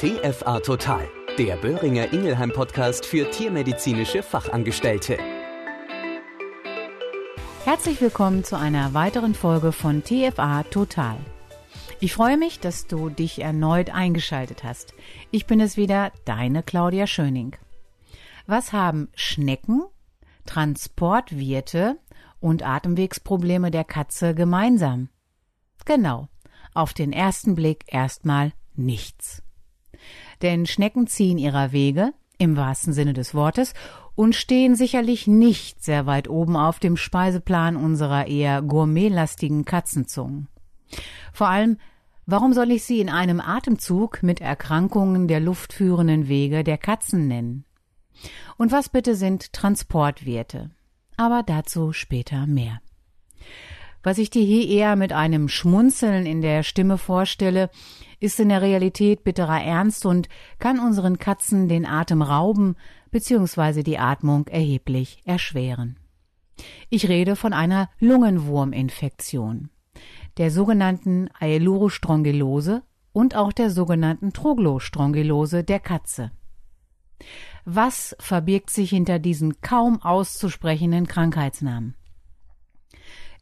TFA Total, der Böhringer Ingelheim Podcast für tiermedizinische Fachangestellte. Herzlich willkommen zu einer weiteren Folge von TFA Total. Ich freue mich, dass du dich erneut eingeschaltet hast. Ich bin es wieder, deine Claudia Schöning. Was haben Schnecken, Transportwirte und Atemwegsprobleme der Katze gemeinsam? Genau, auf den ersten Blick erstmal nichts. Denn Schnecken ziehen ihrer Wege, im wahrsten Sinne des Wortes, und stehen sicherlich nicht sehr weit oben auf dem Speiseplan unserer eher gourmetlastigen Katzenzungen. Vor allem, warum soll ich sie in einem Atemzug mit Erkrankungen der luftführenden Wege der Katzen nennen? Und was bitte sind Transportwerte? Aber dazu später mehr. Was ich dir hier eher mit einem Schmunzeln in der Stimme vorstelle, ist in der Realität bitterer Ernst und kann unseren Katzen den Atem rauben bzw. die Atmung erheblich erschweren. Ich rede von einer Lungenwurminfektion, der sogenannten Aelurostrongylose und auch der sogenannten Troglostrongylose der Katze. Was verbirgt sich hinter diesen kaum auszusprechenden Krankheitsnamen?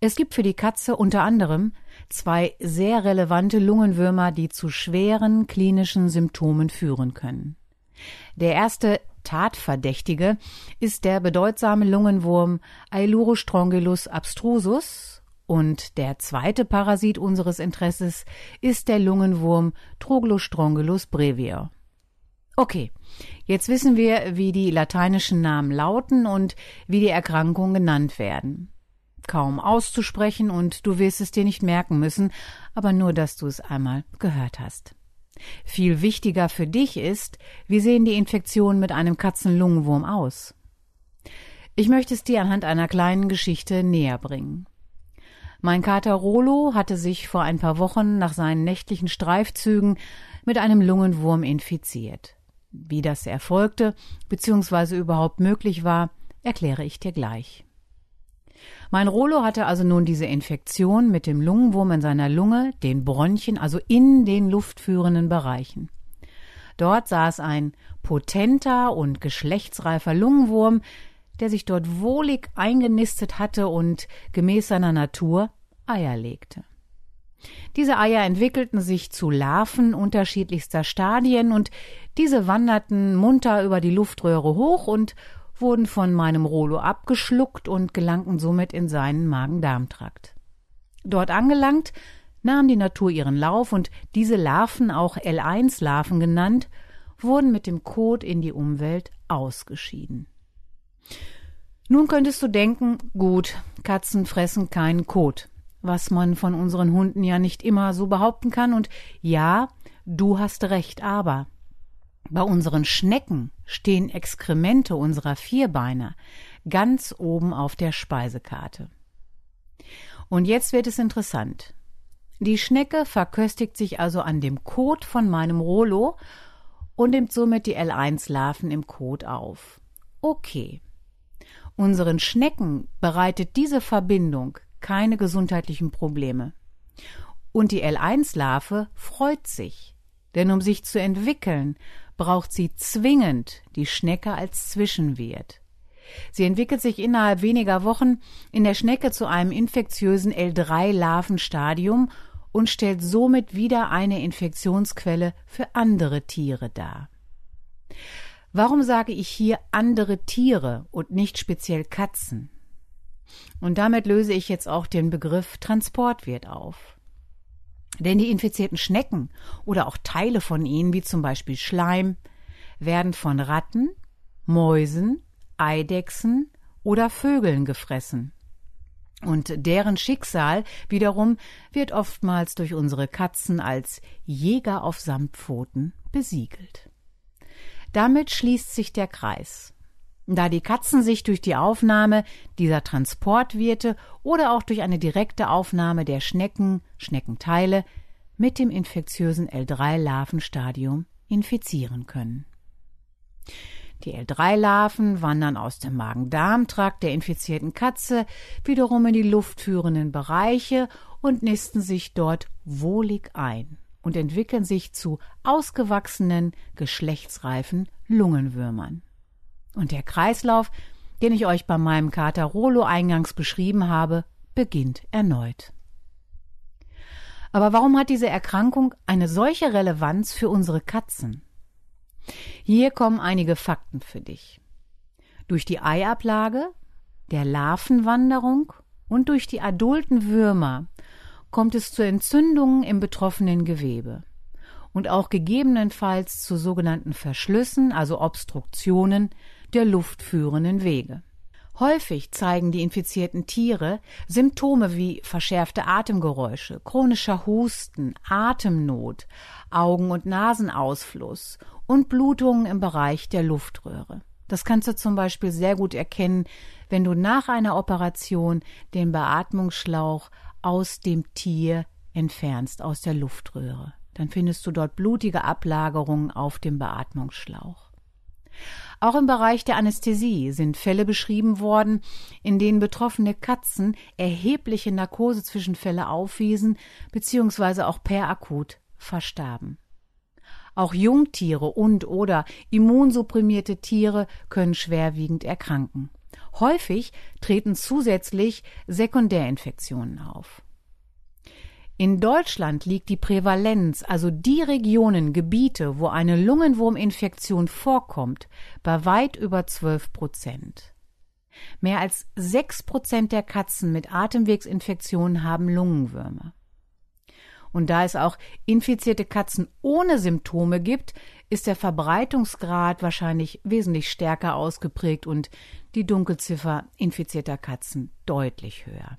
Es gibt für die Katze unter anderem zwei sehr relevante Lungenwürmer, die zu schweren klinischen Symptomen führen können. Der erste Tatverdächtige ist der bedeutsame Lungenwurm Aelurostrongylus abstrusus und der zweite Parasit unseres Interesses ist der Lungenwurm Troglostrongylus brevier. Okay, jetzt wissen wir, wie die lateinischen Namen lauten und wie die Erkrankungen genannt werden kaum auszusprechen und du wirst es dir nicht merken müssen, aber nur, dass du es einmal gehört hast. Viel wichtiger für dich ist, wie sehen die Infektionen mit einem Katzenlungenwurm aus? Ich möchte es dir anhand einer kleinen Geschichte näher bringen. Mein Kater Rolo hatte sich vor ein paar Wochen nach seinen nächtlichen Streifzügen mit einem Lungenwurm infiziert. Wie das erfolgte bzw. überhaupt möglich war, erkläre ich dir gleich. Mein Rolo hatte also nun diese Infektion mit dem Lungenwurm in seiner Lunge, den Bronchien, also in den luftführenden Bereichen. Dort saß ein potenter und geschlechtsreifer Lungenwurm, der sich dort wohlig eingenistet hatte und gemäß seiner Natur Eier legte. Diese Eier entwickelten sich zu Larven unterschiedlichster Stadien und diese wanderten munter über die Luftröhre hoch und wurden von meinem Rolo abgeschluckt und gelangten somit in seinen Magen-Darm-Trakt. Dort angelangt, nahm die Natur ihren Lauf und diese Larven, auch L1-Larven genannt, wurden mit dem Kot in die Umwelt ausgeschieden. Nun könntest du denken, gut, Katzen fressen keinen Kot, was man von unseren Hunden ja nicht immer so behaupten kann, und ja, du hast recht, aber bei unseren Schnecken stehen Exkremente unserer Vierbeiner ganz oben auf der Speisekarte. Und jetzt wird es interessant. Die Schnecke verköstigt sich also an dem Kot von meinem Rolo und nimmt somit die L1-Larven im Kot auf. Okay. Unseren Schnecken bereitet diese Verbindung keine gesundheitlichen Probleme. Und die L1-Larve freut sich, denn um sich zu entwickeln, braucht sie zwingend die Schnecke als Zwischenwirt. Sie entwickelt sich innerhalb weniger Wochen in der Schnecke zu einem infektiösen L3-Larvenstadium und stellt somit wieder eine Infektionsquelle für andere Tiere dar. Warum sage ich hier andere Tiere und nicht speziell Katzen? Und damit löse ich jetzt auch den Begriff Transportwirt auf. Denn die infizierten Schnecken oder auch Teile von ihnen, wie zum Beispiel Schleim, werden von Ratten, Mäusen, Eidechsen oder Vögeln gefressen. Und deren Schicksal wiederum wird oftmals durch unsere Katzen als Jäger auf Samtpfoten besiegelt. Damit schließt sich der Kreis. Da die Katzen sich durch die Aufnahme dieser Transportwirte oder auch durch eine direkte Aufnahme der Schnecken, Schneckenteile mit dem infektiösen L3-Larvenstadium infizieren können. Die L3-Larven wandern aus dem Magen-Darm-Trakt der infizierten Katze wiederum in die luftführenden Bereiche und nisten sich dort wohlig ein und entwickeln sich zu ausgewachsenen, geschlechtsreifen Lungenwürmern. Und der Kreislauf, den ich euch bei meinem Kater Rolo eingangs beschrieben habe, beginnt erneut. Aber warum hat diese Erkrankung eine solche Relevanz für unsere Katzen? Hier kommen einige Fakten für dich. Durch die Eiablage, der Larvenwanderung und durch die adulten Würmer kommt es zu Entzündungen im betroffenen Gewebe und auch gegebenenfalls zu sogenannten Verschlüssen, also Obstruktionen der luftführenden Wege. Häufig zeigen die infizierten Tiere Symptome wie verschärfte Atemgeräusche, chronischer Husten, Atemnot, Augen- und Nasenausfluss und Blutungen im Bereich der Luftröhre. Das kannst du zum Beispiel sehr gut erkennen, wenn du nach einer Operation den Beatmungsschlauch aus dem Tier entfernst, aus der Luftröhre. Dann findest du dort blutige Ablagerungen auf dem Beatmungsschlauch. Auch im Bereich der Anästhesie sind Fälle beschrieben worden, in denen betroffene Katzen erhebliche Narkosezwischenfälle aufwiesen bzw. auch per akut verstarben. Auch Jungtiere und oder immunsupprimierte Tiere können schwerwiegend erkranken. Häufig treten zusätzlich Sekundärinfektionen auf. In Deutschland liegt die Prävalenz, also die Regionen, Gebiete, wo eine Lungenwurminfektion vorkommt, bei weit über 12 Prozent. Mehr als 6 Prozent der Katzen mit Atemwegsinfektionen haben Lungenwürmer. Und da es auch infizierte Katzen ohne Symptome gibt, ist der Verbreitungsgrad wahrscheinlich wesentlich stärker ausgeprägt und die Dunkelziffer infizierter Katzen deutlich höher.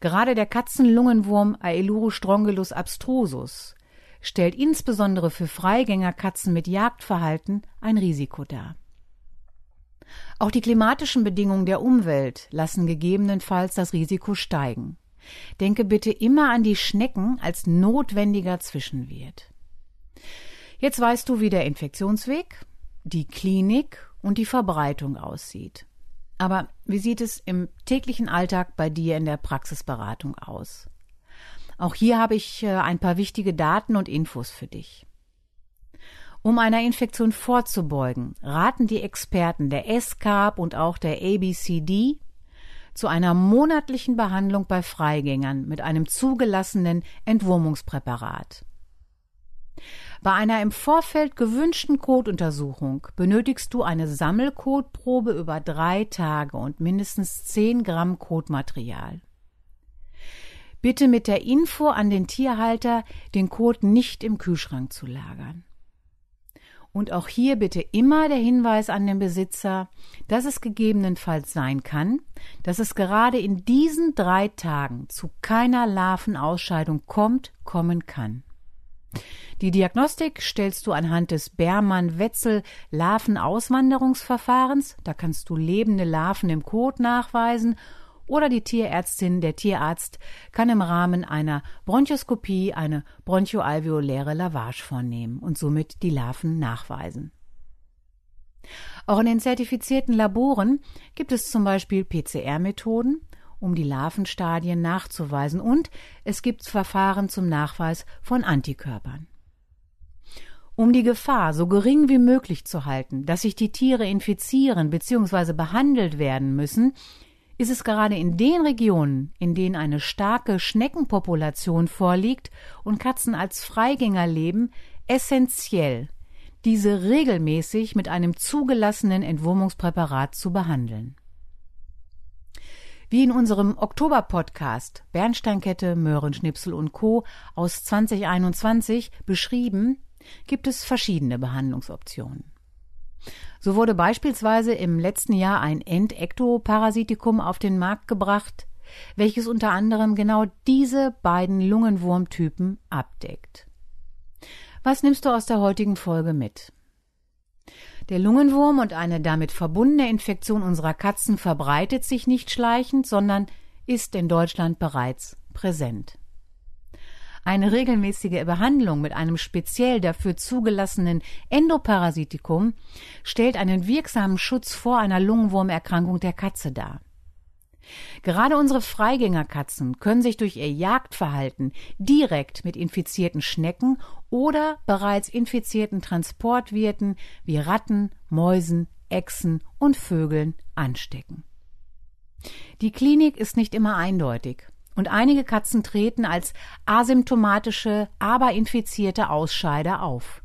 Gerade der Katzenlungenwurm Aelurostrongelus abstrusus stellt insbesondere für Freigängerkatzen mit Jagdverhalten ein Risiko dar. Auch die klimatischen Bedingungen der Umwelt lassen gegebenenfalls das Risiko steigen. Denke bitte immer an die Schnecken als notwendiger Zwischenwirt. Jetzt weißt du, wie der Infektionsweg, die Klinik und die Verbreitung aussieht. Aber wie sieht es im täglichen Alltag bei dir in der Praxisberatung aus? Auch hier habe ich äh, ein paar wichtige Daten und Infos für dich. Um einer Infektion vorzubeugen, raten die Experten der SCARP und auch der ABCD zu einer monatlichen Behandlung bei Freigängern mit einem zugelassenen Entwurmungspräparat. Bei einer im Vorfeld gewünschten Kotuntersuchung benötigst du eine Sammelkotprobe über drei Tage und mindestens 10 Gramm Kotmaterial. Bitte mit der Info an den Tierhalter, den Kot nicht im Kühlschrank zu lagern. Und auch hier bitte immer der Hinweis an den Besitzer, dass es gegebenenfalls sein kann, dass es gerade in diesen drei Tagen zu keiner Larvenausscheidung kommt, kommen kann. Die Diagnostik stellst du anhand des Bermann-Wetzel-Larvenauswanderungsverfahrens. Da kannst du lebende Larven im Kot nachweisen oder die Tierärztin, der Tierarzt kann im Rahmen einer Bronchoskopie eine bronchoalveoläre Lavage vornehmen und somit die Larven nachweisen. Auch in den zertifizierten Laboren gibt es zum Beispiel PCR-Methoden, um die Larvenstadien nachzuweisen und es gibt Verfahren zum Nachweis von Antikörpern. Um die Gefahr so gering wie möglich zu halten, dass sich die Tiere infizieren bzw. behandelt werden müssen, ist es gerade in den Regionen, in denen eine starke Schneckenpopulation vorliegt und Katzen als Freigänger leben, essentiell, diese regelmäßig mit einem zugelassenen Entwurmungspräparat zu behandeln. Wie in unserem Oktober-Podcast Bernsteinkette, Möhrenschnipsel und Co. aus 2021 beschrieben, gibt es verschiedene Behandlungsoptionen. So wurde beispielsweise im letzten Jahr ein Endektoparasitikum auf den Markt gebracht, welches unter anderem genau diese beiden Lungenwurmtypen abdeckt. Was nimmst du aus der heutigen Folge mit? Der Lungenwurm und eine damit verbundene Infektion unserer Katzen verbreitet sich nicht schleichend, sondern ist in Deutschland bereits präsent. Eine regelmäßige Behandlung mit einem speziell dafür zugelassenen Endoparasitikum stellt einen wirksamen Schutz vor einer Lungenwurmerkrankung der Katze dar. Gerade unsere Freigängerkatzen können sich durch ihr Jagdverhalten direkt mit infizierten Schnecken oder bereits infizierten Transportwirten wie Ratten, Mäusen, Echsen und Vögeln anstecken. Die Klinik ist nicht immer eindeutig und einige Katzen treten als asymptomatische, aber infizierte Ausscheider auf.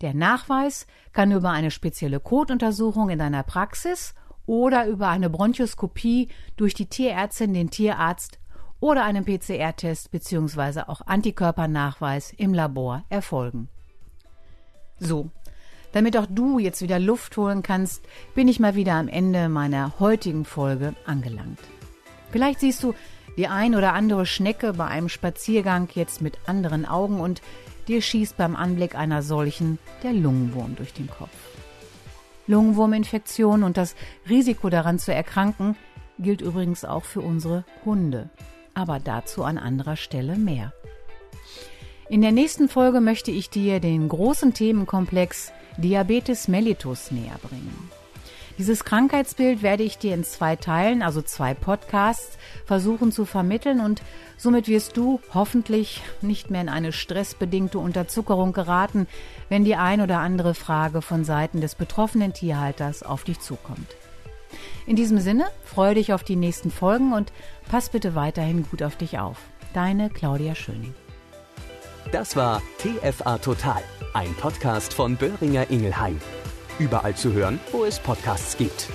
Der Nachweis kann über eine spezielle Kotuntersuchung in deiner Praxis oder über eine Bronchoskopie durch die Tierärztin, den Tierarzt oder einen PCR-Test bzw. auch Antikörpernachweis im Labor erfolgen. So, damit auch du jetzt wieder Luft holen kannst, bin ich mal wieder am Ende meiner heutigen Folge angelangt. Vielleicht siehst du die ein oder andere Schnecke bei einem Spaziergang jetzt mit anderen Augen und dir schießt beim Anblick einer solchen der Lungenwurm durch den Kopf. Lungenwurminfektion und das Risiko daran zu erkranken gilt übrigens auch für unsere Hunde. Aber dazu an anderer Stelle mehr. In der nächsten Folge möchte ich dir den großen Themenkomplex Diabetes mellitus näher bringen. Dieses Krankheitsbild werde ich dir in zwei Teilen, also zwei Podcasts, versuchen zu vermitteln und somit wirst du hoffentlich nicht mehr in eine stressbedingte Unterzuckerung geraten, wenn die ein oder andere Frage von Seiten des betroffenen Tierhalters auf dich zukommt. In diesem Sinne freue dich auf die nächsten Folgen und pass bitte weiterhin gut auf dich auf. Deine Claudia Schöning. Das war TFA Total, ein Podcast von Böhringer Ingelheim. Überall zu hören, wo es Podcasts gibt.